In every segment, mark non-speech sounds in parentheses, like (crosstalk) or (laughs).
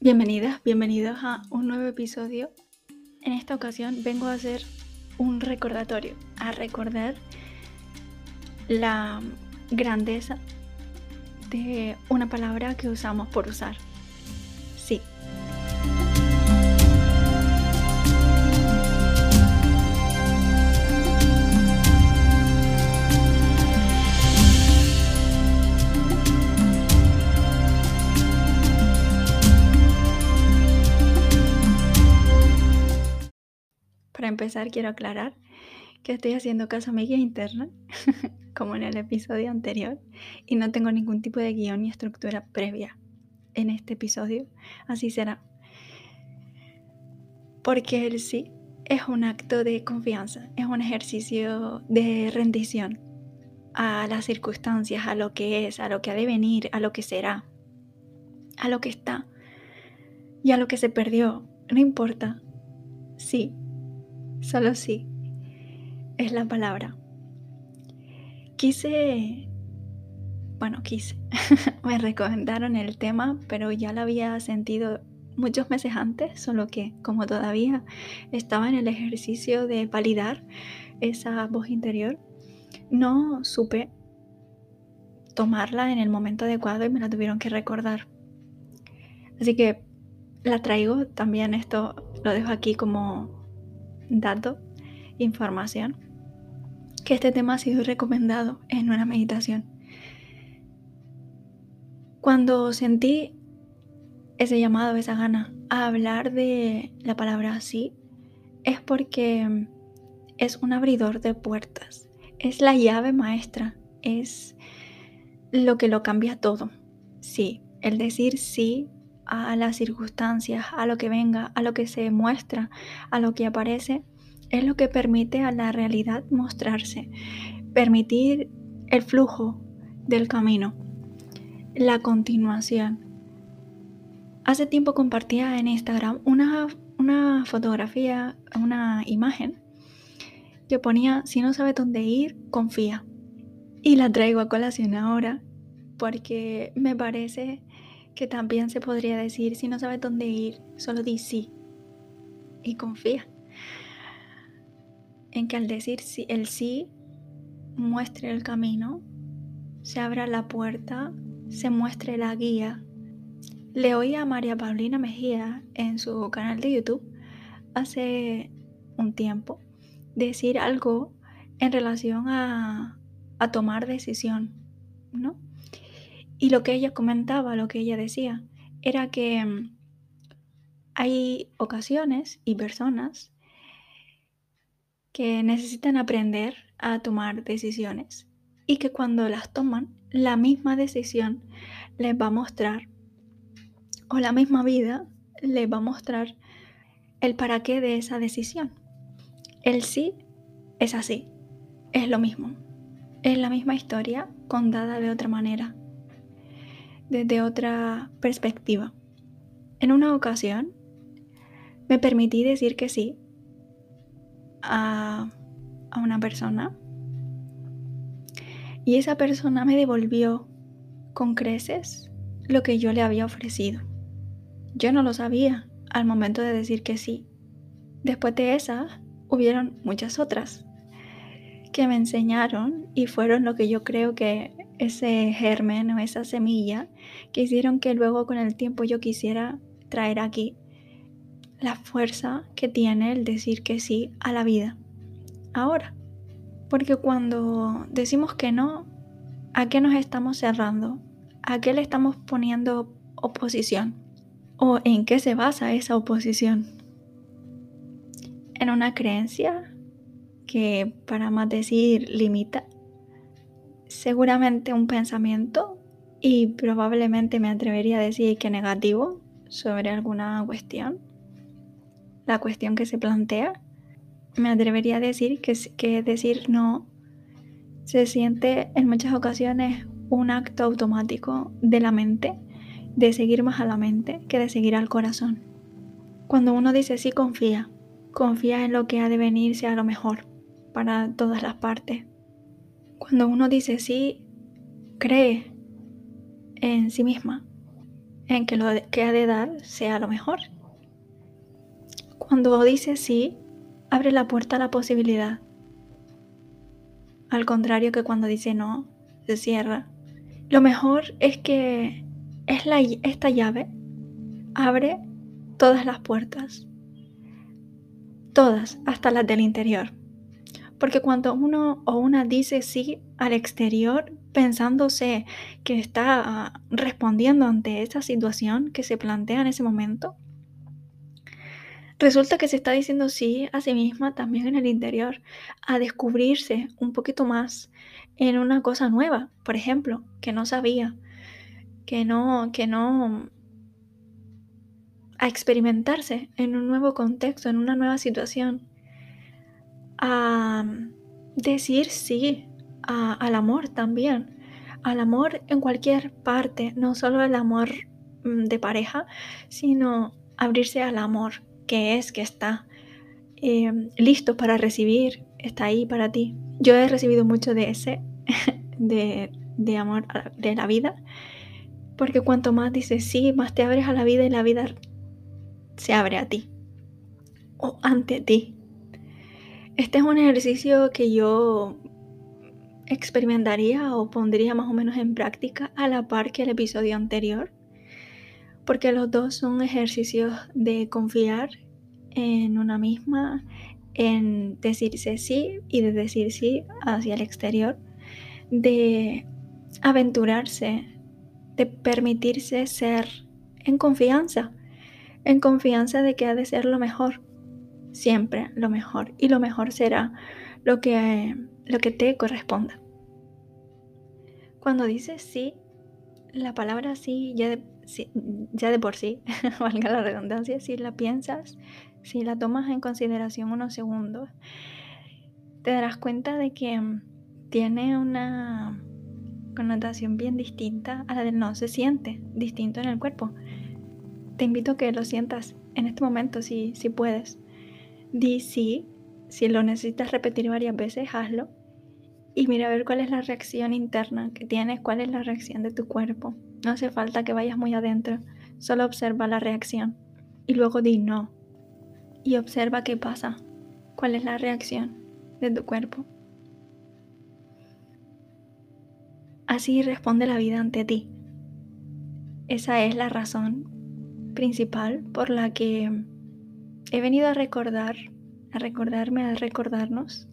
Bienvenidas, bienvenidos a un nuevo episodio. En esta ocasión vengo a hacer un recordatorio, a recordar la grandeza de una palabra que usamos por usar. Empezar, quiero aclarar que estoy haciendo caso a mi guía interna, (laughs) como en el episodio anterior, y no tengo ningún tipo de guion ni estructura previa en este episodio. Así será. Porque el sí es un acto de confianza, es un ejercicio de rendición a las circunstancias, a lo que es, a lo que ha de venir, a lo que será, a lo que está y a lo que se perdió. No importa. Sí, Solo sí. Es la palabra. Quise... Bueno, quise. (laughs) Me recomendaron el tema, pero ya lo había sentido muchos meses antes, solo que como todavía estaba en el ejercicio de validar esa voz interior, no supe tomarla en el momento adecuado y me la tuvieron que recordar. Así que la traigo también, esto lo dejo aquí como dato, información, que este tema ha sido recomendado en una meditación. Cuando sentí ese llamado, esa gana a hablar de la palabra sí, es porque es un abridor de puertas, es la llave maestra, es lo que lo cambia todo. Sí, el decir sí a las circunstancias, a lo que venga, a lo que se muestra, a lo que aparece, es lo que permite a la realidad mostrarse, permitir el flujo del camino, la continuación. Hace tiempo compartía en Instagram una, una fotografía, una imagen que ponía, si no sabe dónde ir, confía. Y la traigo a colación ahora porque me parece que también se podría decir, si no sabes dónde ir, solo di sí y confía. En que al decir sí, el sí muestre el camino, se abra la puerta, se muestre la guía. Le oí a María Paulina Mejía en su canal de YouTube hace un tiempo decir algo en relación a, a tomar decisión, ¿no? Y lo que ella comentaba, lo que ella decía, era que mm, hay ocasiones y personas que necesitan aprender a tomar decisiones y que cuando las toman, la misma decisión les va a mostrar, o la misma vida les va a mostrar el para qué de esa decisión. El sí es así, es lo mismo, es la misma historia contada de otra manera desde otra perspectiva. En una ocasión me permití decir que sí a, a una persona y esa persona me devolvió con creces lo que yo le había ofrecido. Yo no lo sabía al momento de decir que sí. Después de esa, hubieron muchas otras que me enseñaron y fueron lo que yo creo que ese germen o esa semilla que hicieron que luego con el tiempo yo quisiera traer aquí la fuerza que tiene el decir que sí a la vida. Ahora, porque cuando decimos que no, ¿a qué nos estamos cerrando? ¿A qué le estamos poniendo oposición? ¿O en qué se basa esa oposición? ¿En una creencia que para más decir limita? Seguramente un pensamiento y probablemente me atrevería a decir que negativo sobre alguna cuestión, la cuestión que se plantea. Me atrevería a decir que, que decir no se siente en muchas ocasiones un acto automático de la mente, de seguir más a la mente que de seguir al corazón. Cuando uno dice sí, confía, confía en lo que ha de venir sea lo mejor para todas las partes. Cuando uno dice sí, cree en sí misma, en que lo que ha de dar sea lo mejor. Cuando dice sí, abre la puerta a la posibilidad. Al contrario que cuando dice no, se cierra. Lo mejor es que es la, esta llave abre todas las puertas. Todas, hasta las del interior. Porque cuando uno o una dice sí al exterior, pensándose que está respondiendo ante esa situación que se plantea en ese momento, resulta que se está diciendo sí a sí misma también en el interior, a descubrirse un poquito más en una cosa nueva, por ejemplo, que no sabía, que no, que no, a experimentarse en un nuevo contexto, en una nueva situación, a decir sí al amor también, al amor en cualquier parte, no solo el amor mm, de pareja, sino abrirse al amor que es, que está em, listo para recibir, está ahí para ti. Yo he recibido mucho de ese, (laughs) de, de amor de la vida, porque cuanto más dices sí, más te abres a la vida y la vida se abre a ti o ante ti. Este es un ejercicio que yo experimentaría o pondría más o menos en práctica a la par que el episodio anterior, porque los dos son ejercicios de confiar en una misma, en decirse sí y de decir sí hacia el exterior, de aventurarse, de permitirse ser en confianza, en confianza de que ha de ser lo mejor, siempre lo mejor, y lo mejor será lo que lo que te corresponda. Cuando dices sí, la palabra sí ya de, ya de por sí, (laughs) valga la redundancia, si la piensas, si la tomas en consideración unos segundos, te darás cuenta de que tiene una connotación bien distinta a la del no se siente, distinto en el cuerpo. Te invito a que lo sientas en este momento si, si puedes. Di sí, si lo necesitas repetir varias veces, hazlo y mira a ver cuál es la reacción interna que tienes, cuál es la reacción de tu cuerpo. No hace falta que vayas muy adentro, solo observa la reacción y luego di no y observa qué pasa, cuál es la reacción de tu cuerpo. Así responde la vida ante ti. Esa es la razón principal por la que he venido a recordar, a recordarme, a recordarnos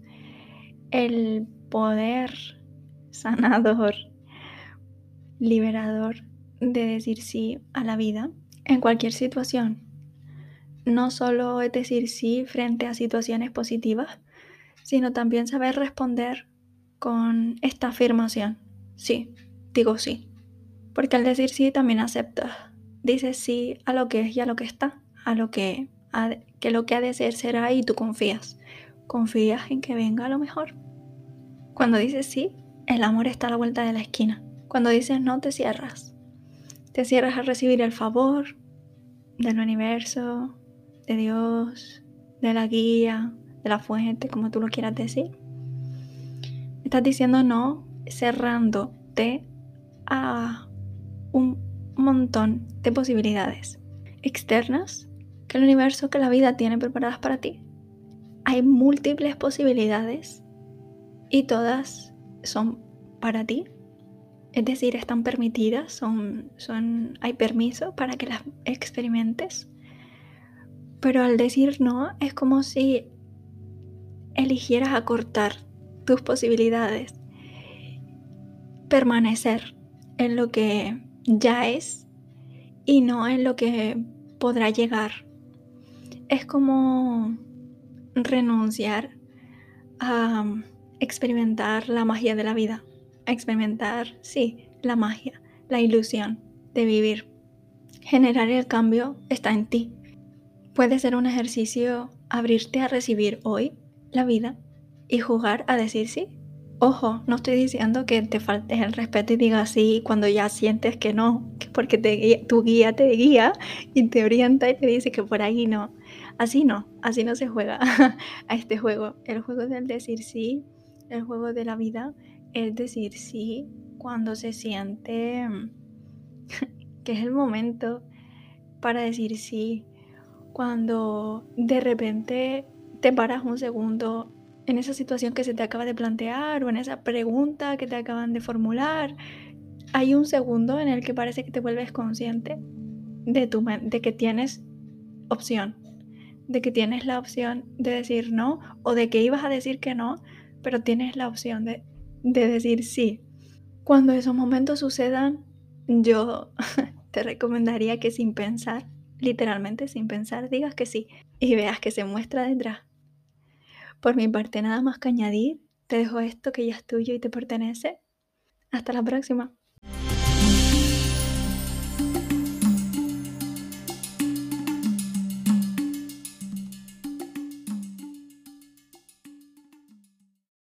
el poder sanador, liberador de decir sí a la vida en cualquier situación. No solo es decir sí frente a situaciones positivas, sino también saber responder con esta afirmación. Sí, digo sí. Porque al decir sí también aceptas. Dices sí a lo que es y a lo que está, a lo que, que lo que ha de ser será y tú confías. Confías en que venga lo mejor. Cuando dices sí, el amor está a la vuelta de la esquina. Cuando dices no, te cierras. Te cierras a recibir el favor del universo, de Dios, de la guía, de la fuente, como tú lo quieras decir. Estás diciendo no, cerrándote a un montón de posibilidades externas que el universo, que la vida tiene preparadas para ti. Hay múltiples posibilidades y todas son para ti. Es decir, están permitidas, son, son, hay permiso para que las experimentes. Pero al decir no, es como si eligieras acortar tus posibilidades, permanecer en lo que ya es y no en lo que podrá llegar. Es como renunciar a experimentar la magia de la vida, experimentar, sí, la magia, la ilusión de vivir. Generar el cambio está en ti. Puede ser un ejercicio abrirte a recibir hoy la vida y jugar a decir sí. Ojo, no estoy diciendo que te faltes el respeto y digas sí cuando ya sientes que no, porque tu guía te guía y te orienta y te dice que por ahí no. Así no, así no se juega (laughs) a este juego. El juego del decir sí el juego de la vida es decir sí cuando se siente (laughs) que es el momento para decir sí, cuando de repente te paras un segundo en esa situación que se te acaba de plantear o en esa pregunta que te acaban de formular, hay un segundo en el que parece que te vuelves consciente de, tu, de que tienes opción, de que tienes la opción de decir no o de que ibas a decir que no, pero tienes la opción de, de decir sí. Cuando esos momentos sucedan, yo (laughs) te recomendaría que sin pensar, literalmente sin pensar, digas que sí y veas que se muestra detrás por mi parte, nada más que añadir. Te dejo esto que ya es tuyo y te pertenece. Hasta la próxima.